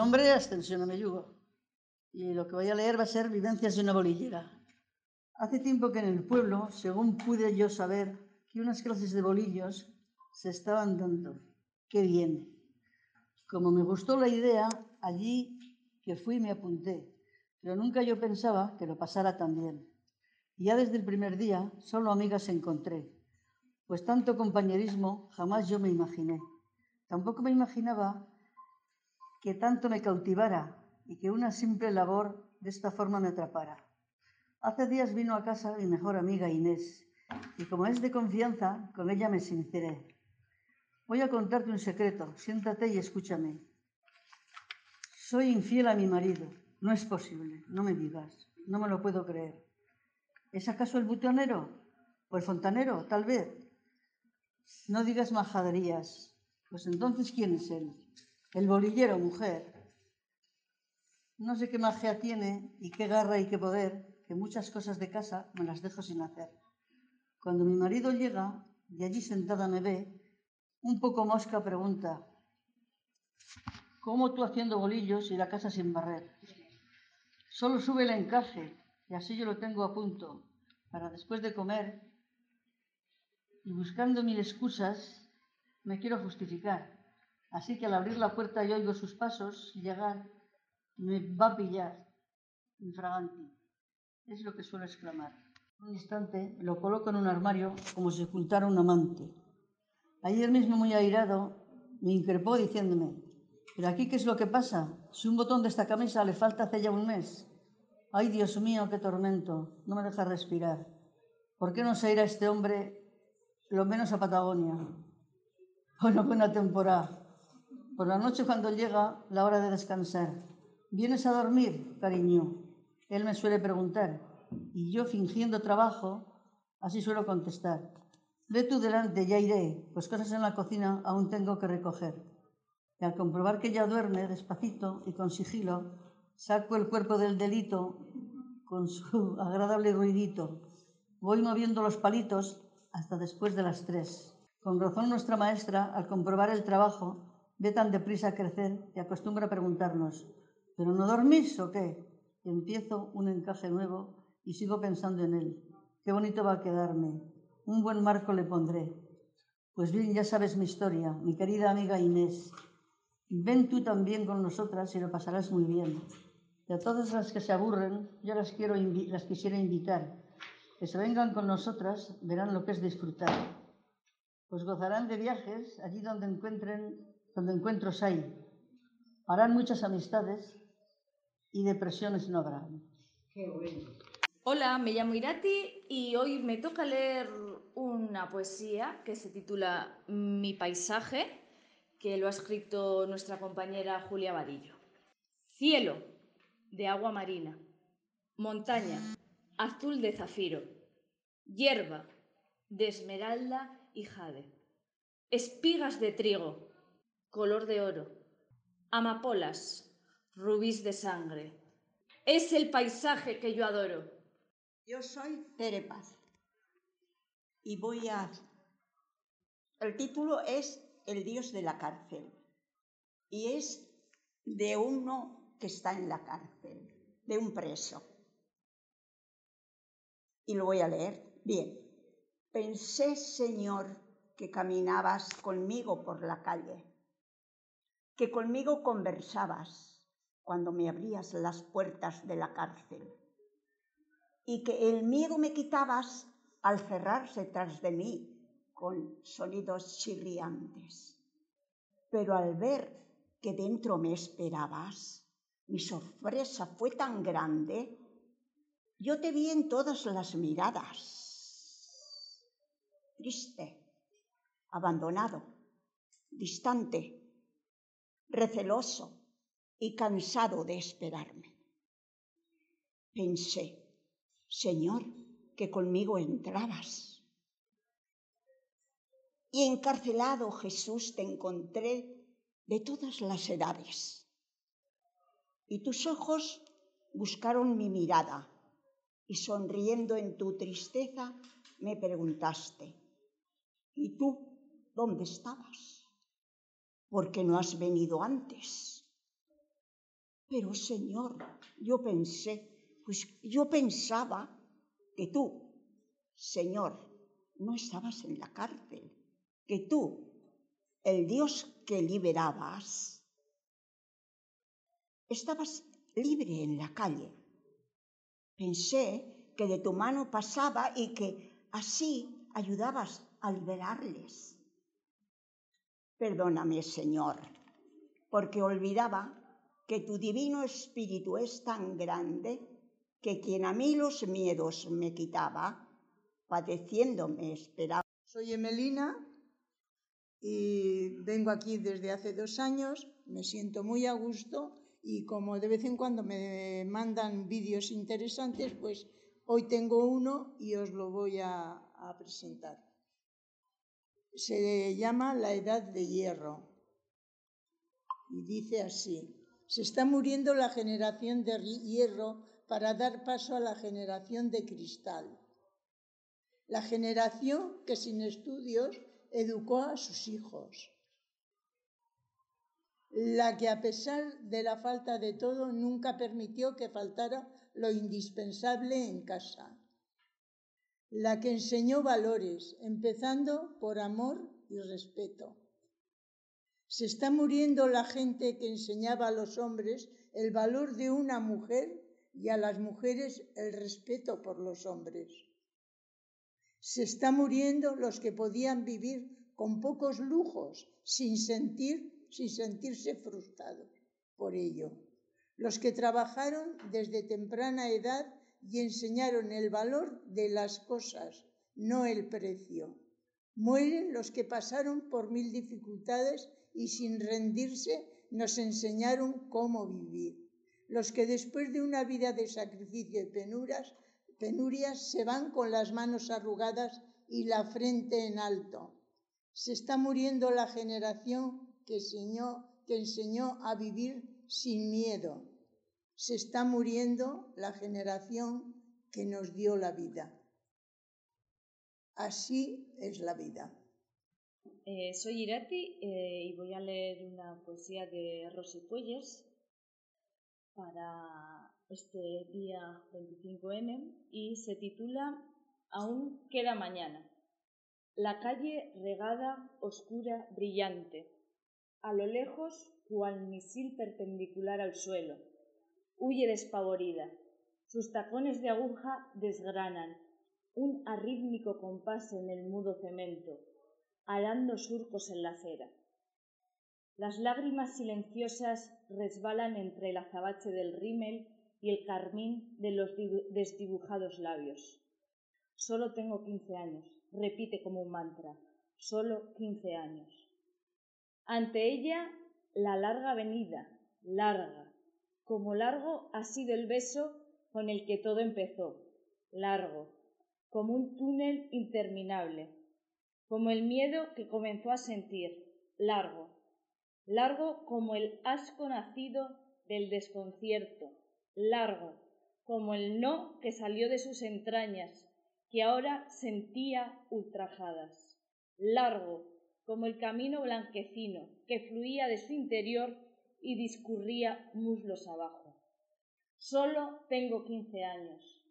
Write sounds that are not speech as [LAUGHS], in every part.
Nombre es Ascensión Ameyugo y lo que voy a leer va a ser Vivencias de una bolillera. Hace tiempo que en el pueblo, según pude yo saber, que unas clases de bolillos se estaban dando. ¡Qué bien! Como me gustó la idea, allí que fui me apunté, pero nunca yo pensaba que lo pasara tan bien. Y ya desde el primer día solo amigas encontré, pues tanto compañerismo jamás yo me imaginé. Tampoco me imaginaba que tanto me cautivara y que una simple labor de esta forma me atrapara. Hace días vino a casa mi mejor amiga Inés y como es de confianza, con ella me sinceré. Voy a contarte un secreto, siéntate y escúchame. Soy infiel a mi marido. No es posible, no me digas, no me lo puedo creer. ¿Es acaso el butonero? ¿O el fontanero? Tal vez. No digas majaderías. Pues entonces, ¿quién es él? El bolillero, mujer. No sé qué magia tiene y qué garra y qué poder, que muchas cosas de casa me las dejo sin hacer. Cuando mi marido llega y allí sentada me ve, un poco mosca pregunta, ¿cómo tú haciendo bolillos y la casa sin barrer? Solo sube el encaje y así yo lo tengo a punto para después de comer y buscando mil excusas me quiero justificar. Así que al abrir la puerta y oigo sus pasos llegar, me va a pillar, infraganti. Es lo que suelo exclamar. Un instante lo coloco en un armario como si ocultara un amante. Ayer mismo, muy airado, me increpó diciéndome, ¿pero aquí qué es lo que pasa? Si un botón de esta camisa le falta hace ya un mes. Ay, Dios mío, qué tormento, no me deja respirar. ¿Por qué no se irá este hombre lo menos a Patagonia? [LAUGHS] Bueno, buena temporada. Por la noche cuando llega la hora de descansar, ¿vienes a dormir, cariño? Él me suele preguntar, y yo fingiendo trabajo, así suelo contestar. Ve tú delante, ya iré, pues cosas en la cocina aún tengo que recoger. Y al comprobar que ya duerme despacito y con sigilo, saco el cuerpo del delito con su [LAUGHS] agradable ruidito. Voy moviendo los palitos hasta después de las tres. Con razón nuestra maestra, al comprobar el trabajo, ve tan deprisa crecer que acostumbra preguntarnos, ¿pero no dormís o qué? Y empiezo un encaje nuevo y sigo pensando en él. Qué bonito va a quedarme. Un buen marco le pondré. Pues bien, ya sabes mi historia, mi querida amiga Inés. Ven tú también con nosotras y lo pasarás muy bien. Y a todas las que se aburren, yo las, quiero las quisiera invitar. Que se vengan con nosotras, verán lo que es disfrutar. Pues gozarán de viajes allí donde encuentren donde encuentros hay. Harán muchas amistades y depresiones no habrán. Hola, me llamo Irati y hoy me toca leer una poesía que se titula Mi paisaje, que lo ha escrito nuestra compañera Julia Vadillo. Cielo, de agua marina. Montaña, azul de zafiro. Hierba, de esmeralda y jade. Espigas de trigo, color de oro, amapolas, rubíes de sangre. Es el paisaje que yo adoro. Yo soy Tere Paz y voy a... El título es El dios de la cárcel y es de uno que está en la cárcel, de un preso. Y lo voy a leer. Bien. Pensé, Señor, que caminabas conmigo por la calle que conmigo conversabas cuando me abrías las puertas de la cárcel y que el miedo me quitabas al cerrarse tras de mí con sonidos chirriantes. Pero al ver que dentro me esperabas, mi sorpresa fue tan grande, yo te vi en todas las miradas, triste, abandonado, distante, receloso y cansado de esperarme. Pensé, Señor, que conmigo entrabas. Y encarcelado Jesús te encontré de todas las edades. Y tus ojos buscaron mi mirada y sonriendo en tu tristeza me preguntaste, ¿y tú dónde estabas? ¿Por qué no has venido antes? Pero, Señor, yo pensé, pues yo pensaba que tú, Señor, no estabas en la cárcel, que tú, el Dios que liberabas, estabas libre en la calle. Pensé que de tu mano pasaba y que así ayudabas a liberarles. Perdóname, Señor, porque olvidaba que tu divino espíritu es tan grande que quien a mí los miedos me quitaba, padeciendo me esperaba. Soy Emelina y vengo aquí desde hace dos años, me siento muy a gusto y como de vez en cuando me mandan vídeos interesantes, pues hoy tengo uno y os lo voy a, a presentar. Se llama La Edad de Hierro. Y dice así, se está muriendo la generación de hierro para dar paso a la generación de cristal. La generación que sin estudios educó a sus hijos. La que a pesar de la falta de todo nunca permitió que faltara lo indispensable en casa, la que enseñó valores, empezando por amor y respeto. Se está muriendo la gente que enseñaba a los hombres el valor de una mujer y a las mujeres el respeto por los hombres. Se está muriendo los que podían vivir con pocos lujos sin sentir sin sentirse frustrados por ello. Los que trabajaron desde temprana edad y enseñaron el valor de las cosas, no el precio. Mueren los que pasaron por mil dificultades y sin rendirse nos enseñaron cómo vivir. Los que después de una vida de sacrificio y penuras, penurias se van con las manos arrugadas y la frente en alto. Se está muriendo la generación que enseñó, que enseñó a vivir sin miedo. Se está muriendo la generación que nos dio la vida. Así es la vida. Eh, soy Irati eh, y voy a leer una poesía de Rosy Puelles para este día 25N y se titula Aún queda mañana. La calle regada, oscura, brillante a lo lejos cual misil perpendicular al suelo. Huye despavorida. Sus tacones de aguja desgranan un arrítmico compás en el mudo cemento, arando surcos en la acera. Las lágrimas silenciosas resbalan entre el azabache del rímel y el carmín de los desdibujados labios. Solo tengo quince años, repite como un mantra, solo quince años. Ante ella la larga avenida, larga, como largo ha sido el beso con el que todo empezó, largo, como un túnel interminable, como el miedo que comenzó a sentir, largo, largo como el asco nacido del desconcierto, largo, como el no que salió de sus entrañas, que ahora sentía ultrajadas, largo como el camino blanquecino que fluía de su interior y discurría muslos abajo. Solo tengo quince años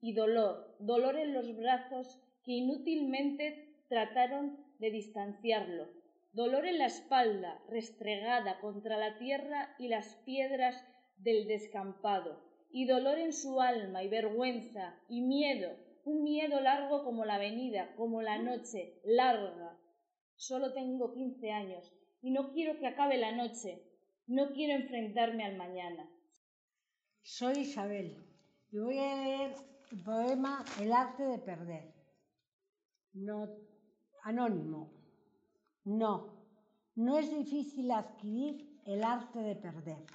y dolor, dolor en los brazos que inútilmente trataron de distanciarlo, dolor en la espalda restregada contra la tierra y las piedras del descampado, y dolor en su alma y vergüenza y miedo, un miedo largo como la avenida, como la noche, larga, Solo tengo quince años y no quiero que acabe la noche. No quiero enfrentarme al mañana. Soy Isabel y voy a leer el poema El arte de perder. No, anónimo. No, no es difícil adquirir el arte de perder.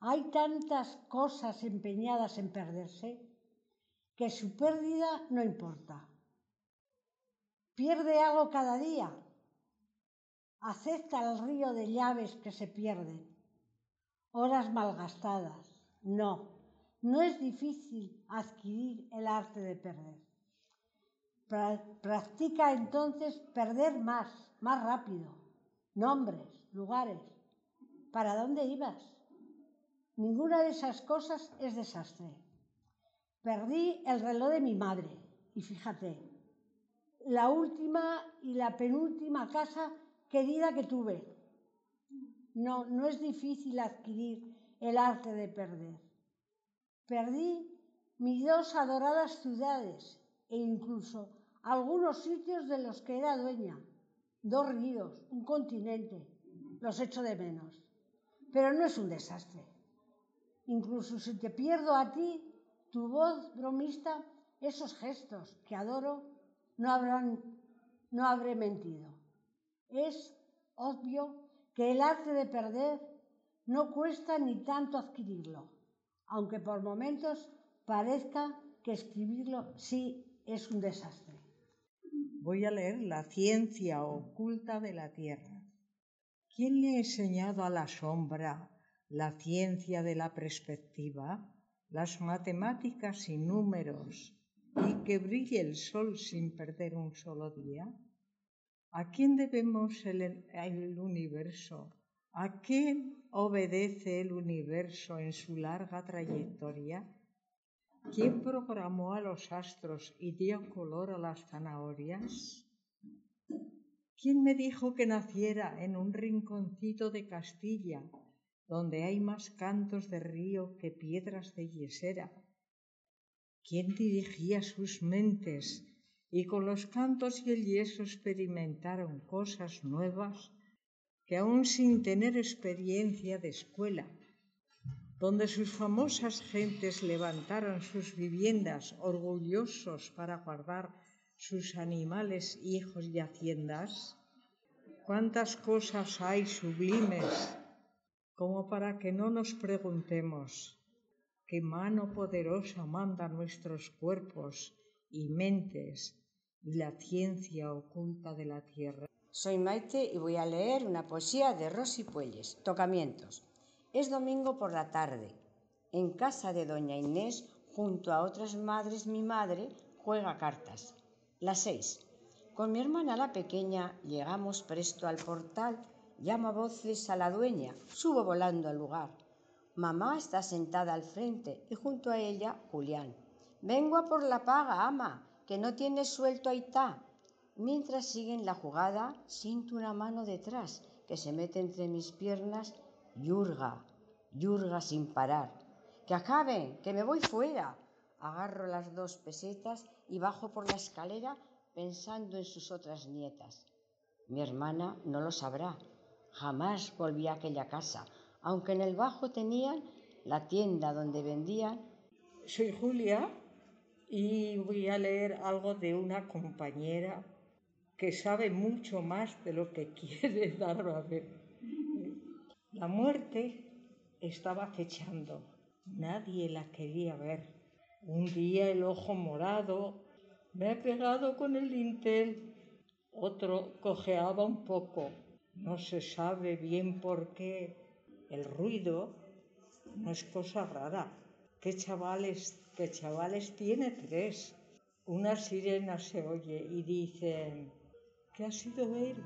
Hay tantas cosas empeñadas en perderse que su pérdida no importa. Pierde algo cada día. Acepta el río de llaves que se pierden. Horas malgastadas. No, no es difícil adquirir el arte de perder. Practica entonces perder más, más rápido. Nombres, lugares. ¿Para dónde ibas? Ninguna de esas cosas es desastre. Perdí el reloj de mi madre y fíjate, la última y la penúltima casa querida que tuve. No, no es difícil adquirir el arte de perder. Perdí mis dos adoradas ciudades e incluso algunos sitios de los que era dueña. Dos ríos, un continente, los echo de menos. Pero no es un desastre. Incluso si te pierdo a ti, tu voz bromista, esos gestos que adoro, no habrán, no habré mentido. Es obvio que el arte de perder no cuesta ni tanto adquirirlo, aunque por momentos parezca que escribirlo sí es un desastre. Voy a leer La ciencia oculta de la Tierra. ¿Quién le ha enseñado a la sombra la ciencia de la perspectiva, las matemáticas y números, y que brille el sol sin perder un solo día? ¿A quién debemos el, el universo? ¿A quién obedece el universo en su larga trayectoria? ¿Quién programó a los astros y dio color a las zanahorias? ¿Quién me dijo que naciera en un rinconcito de Castilla, donde hay más cantos de río que piedras de yesera? ¿Quién dirigía sus mentes y con los cantos y el yeso experimentaron cosas nuevas que aún sin tener experiencia de escuela donde sus famosas gentes levantaron sus viviendas orgullosos para guardar sus animales, hijos y haciendas? ¿Cuántas cosas hay sublimes como para que no nos preguntemos qué mano poderosa manda nuestros cuerpos y mentes la ciencia oculta de la tierra? Soy Maite y voy a leer una poesía de Rosy Puelles, Tocamientos. Es domingo por la tarde. En casa de doña Inés, junto a otras madres, mi madre juega cartas. Las seis. Con mi hermana la pequeña llegamos presto al portal, llamo a voces a la dueña, subo volando al lugar. Mamá está sentada al frente y junto a ella Julián. Vengo a por la paga, ama, que no tienes suelto a Itá. Mientras siguen la jugada, siento una mano detrás que se mete entre mis piernas Yurga, yurga sin parar. Que acaben, que me voy fuera. Agarro las dos pesetas y bajo por la escalera pensando en sus otras nietas. Mi hermana no lo sabrá. Jamás volví a aquella casa, aunque en el bajo tenían la tienda donde vendían. Soy Julia y voy a leer algo de una compañera que sabe mucho más de lo que [LAUGHS] quiere dar a ver. La muerte estaba acechando. Nadie la quería ver. Un día el ojo morado me ha pegado con el dintel. Otro cojeaba un poco. No se sabe bien por qué. El ruido no es cosa rara. ¿Qué chavales, qué chavales tiene tres? Una sirena se oye y dicen, ¿qué ha sido él?